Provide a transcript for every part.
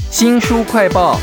新书快报：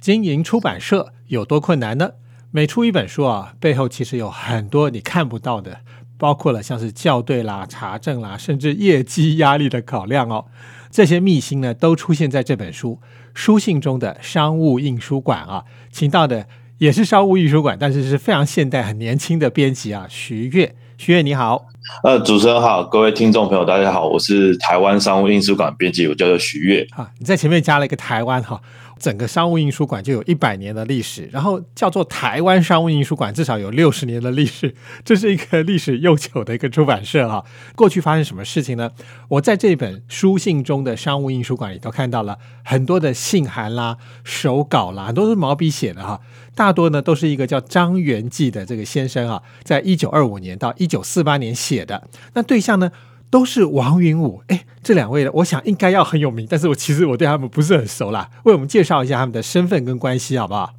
经营出版社有多困难呢？每出一本书啊，背后其实有很多你看不到的，包括了像是校对啦、查证啦，甚至业绩压力的考量哦。这些秘辛呢，都出现在这本书《书信中的商务印书馆》啊，请到的也是商务印书馆，但是是非常现代、很年轻的编辑啊，徐悦。徐悦你好。呃，主持人好，各位听众朋友，大家好，我是台湾商务印书馆编辑，我叫做徐悦。啊，你在前面加了一个台湾哈。整个商务印书馆就有一百年的历史，然后叫做台湾商务印书馆，至少有六十年的历史，这是一个历史悠久的一个出版社哈。过去发生什么事情呢？我在这本书信中的商务印书馆里头看到了很多的信函啦、手稿啦，都是毛笔写的哈。大多呢都是一个叫张元济的这个先生啊，在一九二五年到一九四八年写的。那对象呢？都是王云武，哎，这两位呢，我想应该要很有名，但是我其实我对他们不是很熟啦，为我们介绍一下他们的身份跟关系，好不好？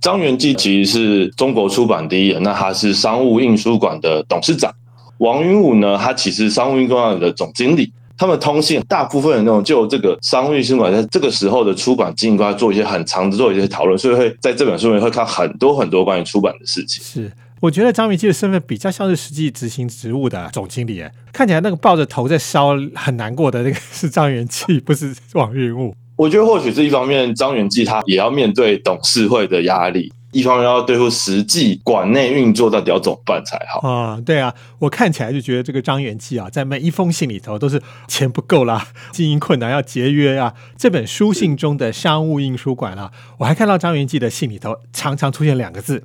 张元济其实是中国出版第一人，那他是商务印书馆的董事长。王云武呢，他其实商务印书馆的总经理。他们通信大部分的那种，就这个商务印书馆在这个时候的出版经营，要做一些很长的做一些讨论，所以会在这本书里面会看很多很多关于出版的事情。是。我觉得张元济的身份比较像是实际执行职务的总经理，看起来那个抱着头在烧很难过的那个是张元济，不是王云武。我觉得或许是一方面，张元济他也要面对董事会的压力，一方面要对付实际馆内运作到底要怎么办才好啊。对啊，我看起来就觉得这个张元济啊，在每一封信里头都是钱不够啦，经营困难要节约啊。这本书信中的商务印书馆啊，我还看到张元济的信里头常常出现两个字。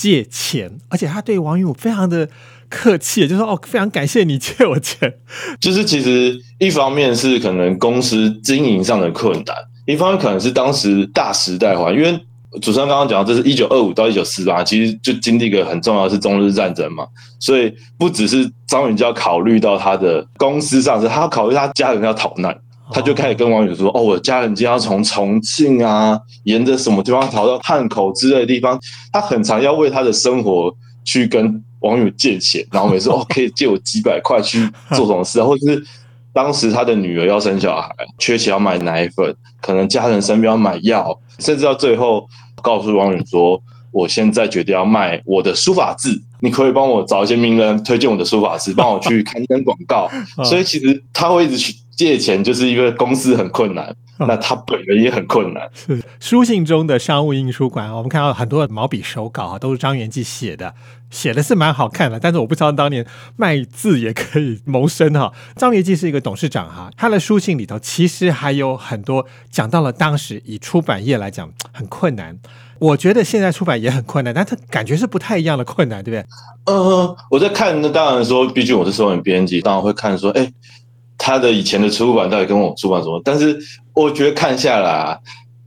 借钱，而且他对王云武非常的客气，就说：“哦，非常感谢你借我钱。”就是其实一方面是可能公司经营上的困难，一方面可能是当时大时代化，因为主持人刚刚讲，这是一九二五到一九四八，其实就经历一个很重要的是中日战争嘛，所以不只是张云就要考虑到他的公司上是，他要考虑他家人要逃难。他就开始跟网友说：“哦，我家人今天要从重庆啊，沿着什么地方逃到汉口之类的地方。他很常要为他的生活去跟网友借钱，然后每次哦可以借我几百块去做什么事，或者是当时他的女儿要生小孩，缺钱要买奶粉，可能家人生病要买药，甚至到最后告诉网友说：我现在决定要卖我的书法字，你可以帮我找一些名人推荐我的书法字，帮我去刊登广告。所以其实他会一直去。”借钱就是因为公司很困难，那他本人也很困难。是书信中的商务印书馆，我们看到很多毛笔手稿啊，都是张元济写的，写的是蛮好看的。但是我不知道当年卖字也可以谋生哈。张元济是一个董事长哈，他的书信里头其实还有很多讲到了当时以出版业来讲很困难。我觉得现在出版也很困难，但他感觉是不太一样的困难，对不对？呃，我在看，那当然说，毕竟我是收文编辑，当然会看说，哎。他的以前的出版到底跟我出版什么？但是我觉得看下来啊，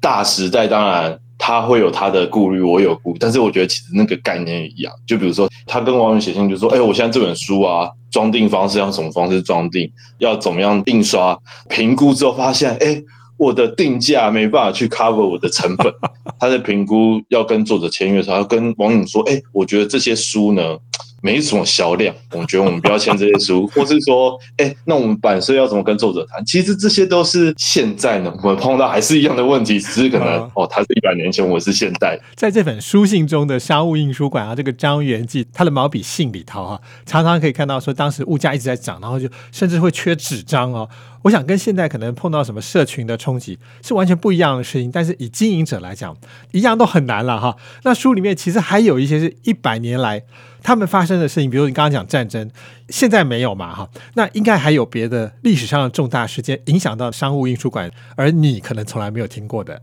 大时代当然他会有他的顾虑，我有顾，但是我觉得其实那个概念一样。就比如说，他跟网友写信就说：“哎，我现在这本书啊，装订方式要什么方式装订，要怎么样印刷？评估之后发现，哎，我的定价没办法去 cover 我的成本。他在评估要跟作者签约的时候，要跟网友说：，哎，我觉得这些书呢。”没什么销量，我觉得我们不要签这些书，或是说，哎，那我们版税要怎么跟作者谈？其实这些都是现在呢，我们碰到还是一样的问题，只是可能哦，他是一百年前，我是现代。在这本书信中的商务印书馆啊，这个张元济他的毛笔信里头哈，常常可以看到说，当时物价一直在涨，然后就甚至会缺纸张哦。我想跟现在可能碰到什么社群的冲击是完全不一样的事情，但是以经营者来讲，一样都很难了哈。那书里面其实还有一些是一百年来他们发生的事情，比如你刚刚讲战争，现在没有嘛哈？那应该还有别的历史上的重大事件影响到商务印书馆，而你可能从来没有听过的。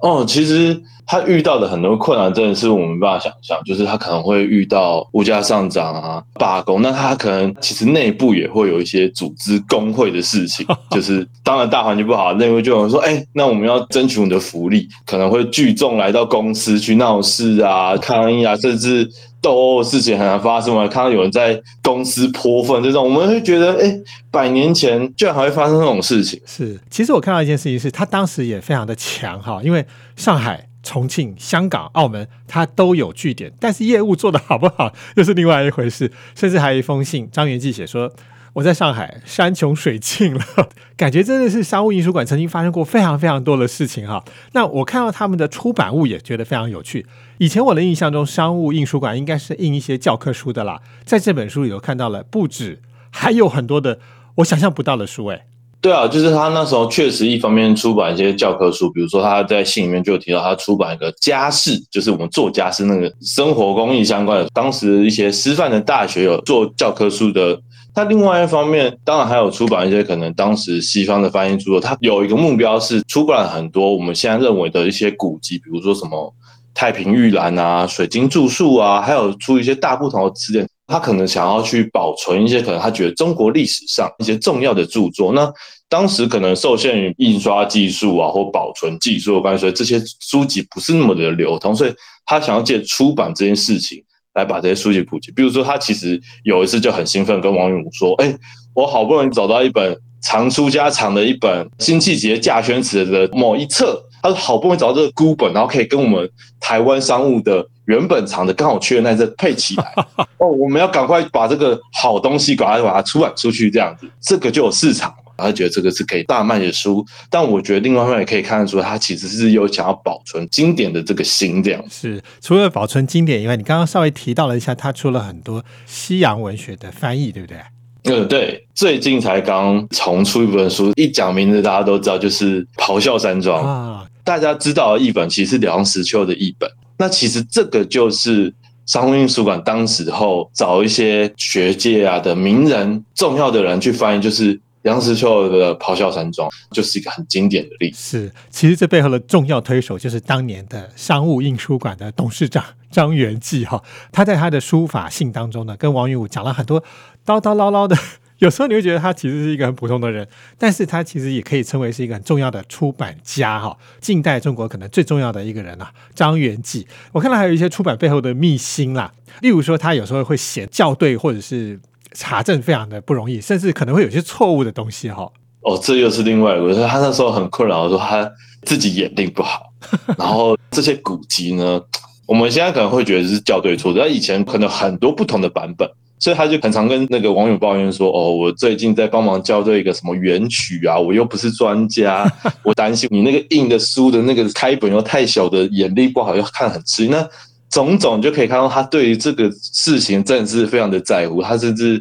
哦，其实他遇到的很多困难真的是我们没办法想象，就是他可能会遇到物价上涨啊、罢工，那他可能其实内部也会有一些组织工会的事情，就是当然大环境不好，内部就有人说，哎，那我们要争取我们的福利，可能会聚众来到公司去闹事啊、抗议啊，甚至。斗殴的事情很难发生嘛？看到有人在公司泼粪这种，我们会觉得，哎，百年前居然还会发生这种事情。是，其实我看到一件事情是，他当时也非常的强哈，因为上海、重庆、香港、澳门，他都有据点，但是业务做得好不好又是另外一回事。甚至还有一封信，张元济写说，我在上海山穷水尽了，感觉真的是商务印书馆曾经发生过非常非常多的事情哈。那我看到他们的出版物也觉得非常有趣。以前我的印象中，商务印书馆应该是印一些教科书的啦，在这本书里头看到了不止，还有很多的我想象不到的书诶。对啊，就是他那时候确实一方面出版一些教科书，比如说他在信里面就提到他出版一个家事，就是我们做家事那个生活工艺相关的，当时一些师范的大学有做教科书的。他另外一方面，当然还有出版一些可能当时西方的翻译著作，他有一个目标是出版很多我们现在认为的一些古籍，比如说什么太平御览啊、水晶著述啊，还有出一些大不同的词典。他可能想要去保存一些可能他觉得中国历史上一些重要的著作，那当时可能受限于印刷技术啊或保存技术的关系，所以这些书籍不是那么的流通，所以他想要借出版这件事情来把这些书籍普及。比如说，他其实有一次就很兴奋跟王永武说：“哎，我好不容易找到一本藏书家藏的一本辛弃疾稼轩词的某一册。”他说：“好不容易找到这个孤本，然后可以跟我们台湾商务的原本藏的刚好缺的那这配起来 哦，我们要赶快把这个好东西赶快把它出版出去，这样子这个就有市场。他觉得这个是可以大卖的书，但我觉得另外一方面也可以看得出，他其实是有想要保存经典的这个心这样。是除了保存经典以外，你刚刚稍微提到了一下，他出了很多西洋文学的翻译，对不对？”嗯，对，最近才刚重出一本书，一讲名字大家都知道，就是《咆哮山庄》啊。大家知道的译本其实是梁实秋的译本，那其实这个就是商务印书馆当时候找一些学界啊的名人、重要的人去翻译，就是梁实秋的《咆哮山庄》，就是一个很经典的例子。是，其实这背后的重要推手就是当年的商务印书馆的董事长张元济哈，他在他的书法信当中呢，跟王云武讲了很多。叨叨唠唠的，有时候你会觉得他其实是一个很普通的人，但是他其实也可以称为是一个很重要的出版家哈。近代中国可能最重要的一个人啊，张元济。我看到还有一些出版背后的秘辛啦，例如说他有时候会写校对或者是查证非常的不容易，甚至可能会有些错误的东西哈。哦，这又是另外一个，他那时候很困扰，说他自己眼力不好，然后这些古籍呢，我们现在可能会觉得是校对错，但以前可能很多不同的版本。所以他就很常跟那个网友抱怨说：“哦，我最近在帮忙校对一个什么原曲啊，我又不是专家，我担心你那个印的书的那个开本又太小的眼力不好，又看很吃。那种种就可以看到他对于这个事情真的是非常的在乎，他甚至。”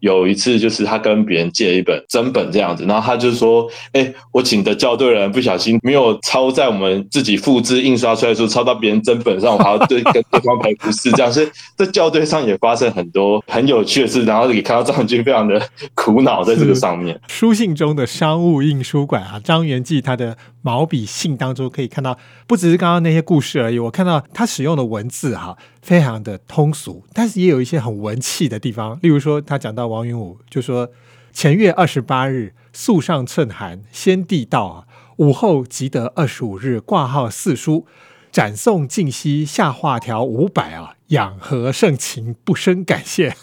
有一次，就是他跟别人借一本真本这样子，然后他就说：“哎，我请的校对人不小心没有抄在我们自己复制印刷出来的书，抄到别人真本上，我还要对跟对方赔不是这样。”所以在校对上也发生很多很有趣的事，然后可以看到张军非常的苦恼在这个上面。书信中的商务印书馆啊，张元济他的毛笔信当中可以看到，不只是刚刚那些故事而已。我看到他使用的文字哈。非常的通俗，但是也有一些很文气的地方。例如说，他讲到王云武，就说前月二十八日肃上称寒，先帝到啊，午后即得二十五日挂号四书，展送晋西下画条五百啊，养和盛情，不生感谢。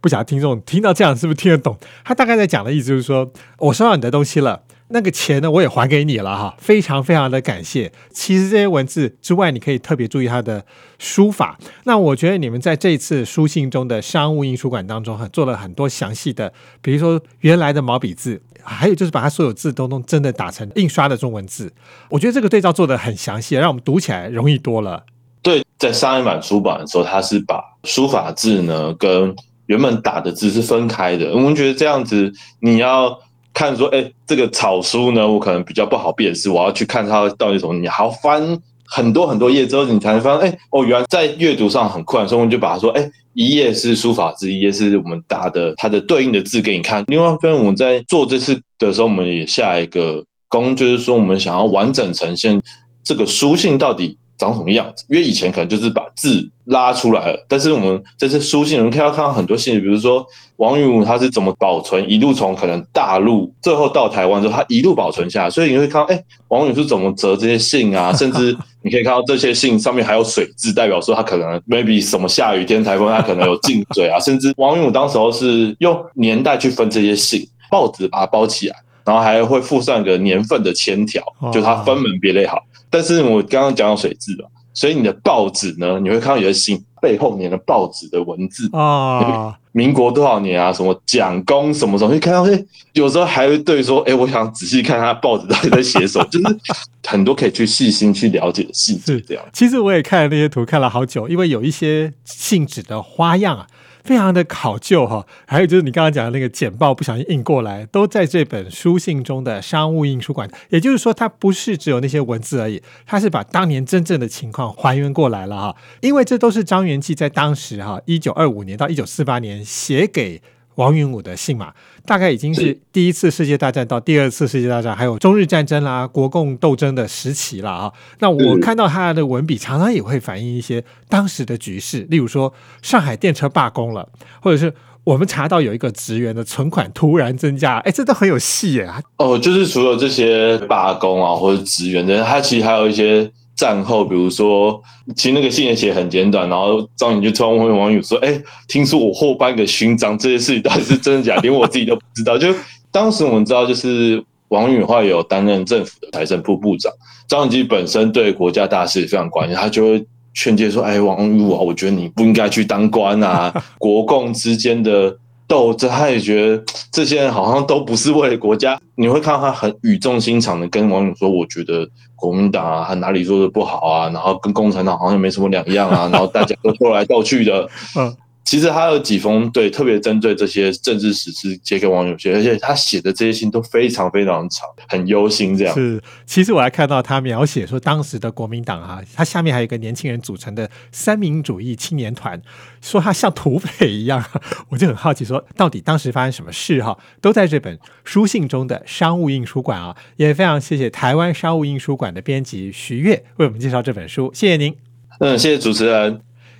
不晓得听众听到这样是不是听得懂？他大概在讲的意思就是说，我收到你的东西了。那个钱呢，我也还给你了哈，非常非常的感谢。其实这些文字之外，你可以特别注意他的书法。那我觉得你们在这一次书信中的商务印书馆当中，哈，做了很多详细的，比如说原来的毛笔字，还有就是把它所有字都弄真的打成印刷的中文字。我觉得这个对照做的很详细，让我们读起来容易多了。对，在上一版出版的时候，他是把书法字呢跟原本打的字是分开的。我们觉得这样子，你要。看说，哎，这个草书呢，我可能比较不好辨识，我要去看它到底什么。你还要翻很多很多页之后，你才能发现，哎，哦，原来在阅读上很困难，所以我们就把它说，哎，一页是书法字，一页是我们打的它的对应的字给你看。另外，跟我们在做这次的时候，我们也下一个功，就是说我们想要完整呈现这个书信到底。长什么样子？因为以前可能就是把字拉出来了，但是我们这次书信，人看到看到很多信，比如说王云武他是怎么保存，一路从可能大陆最后到台湾之后，他一路保存下来，所以你会看到，哎，王云是怎么折这些信啊？甚至你可以看到这些信上面还有水渍，代表说他可能 maybe 什么下雨天台风，他可能有进水啊。甚至王云武当时候是用年代去分这些信，报纸把它包起来，然后还会附上一个年份的签条，就它分门别类好。但是我刚刚讲到水渍了，所以你的报纸呢，你会看到有些信背后粘的报纸的文字啊，民国多少年啊，什么蒋公什么什么，你看到哎，有时候还会对说，哎，我想仔细看他报纸到底在写什么，就是很多可以去细心去了解的细节。这样，其实我也看了那些图，看了好久，因为有一些信纸的花样啊。非常的考究哈，还有就是你刚刚讲的那个简报不小心印过来，都在这本书信中的商务印书馆。也就是说，它不是只有那些文字而已，它是把当年真正的情况还原过来了哈。因为这都是张元济在当时哈，一九二五年到一九四八年写给。王云武的信嘛，大概已经是第一次世界大战到第二次世界大战，还有中日战争啦、国共斗争的时期了啊。那我看到他的文笔，常常也会反映一些当时的局势，例如说上海电车罢工了，或者是我们查到有一个职员的存款突然增加，哎，这都很有戏耶。哦，就是除了这些罢工啊，或者职员的，他其实还有一些。战后，比如说，其实那个信也写很简短，然后张颖就突然问王宇说：“哎，听说我获颁个勋章，这些事情到底是真的假？连我自己都不知道。”就当时我们知道，就是王宇话有担任政府的财政部部长，张永基本身对国家大事非常关心，他就会劝诫说：“哎，王宇啊，我觉得你不应该去当官啊，国共之间的。”斗争，他也觉得这些人好像都不是为了国家。你会看到他很语重心长的跟网友说：“我觉得国民党啊，他哪里做的不好啊？然后跟共产党好像没什么两样啊？然后大家都斗来斗去的。”嗯。其实他有几封对特别针对这些政治史诗写给网友写，而且他写的这些信都非常非常长，很忧心这样。是，其实我还看到他描写说当时的国民党啊，他下面还有一个年轻人组成的三民主义青年团，说他像土匪一样，我就很好奇说到底当时发生什么事哈？都在这本书信中的商务印书馆啊，也非常谢谢台湾商务印书馆的编辑徐悦为我们介绍这本书，谢谢您。嗯，谢谢主持人。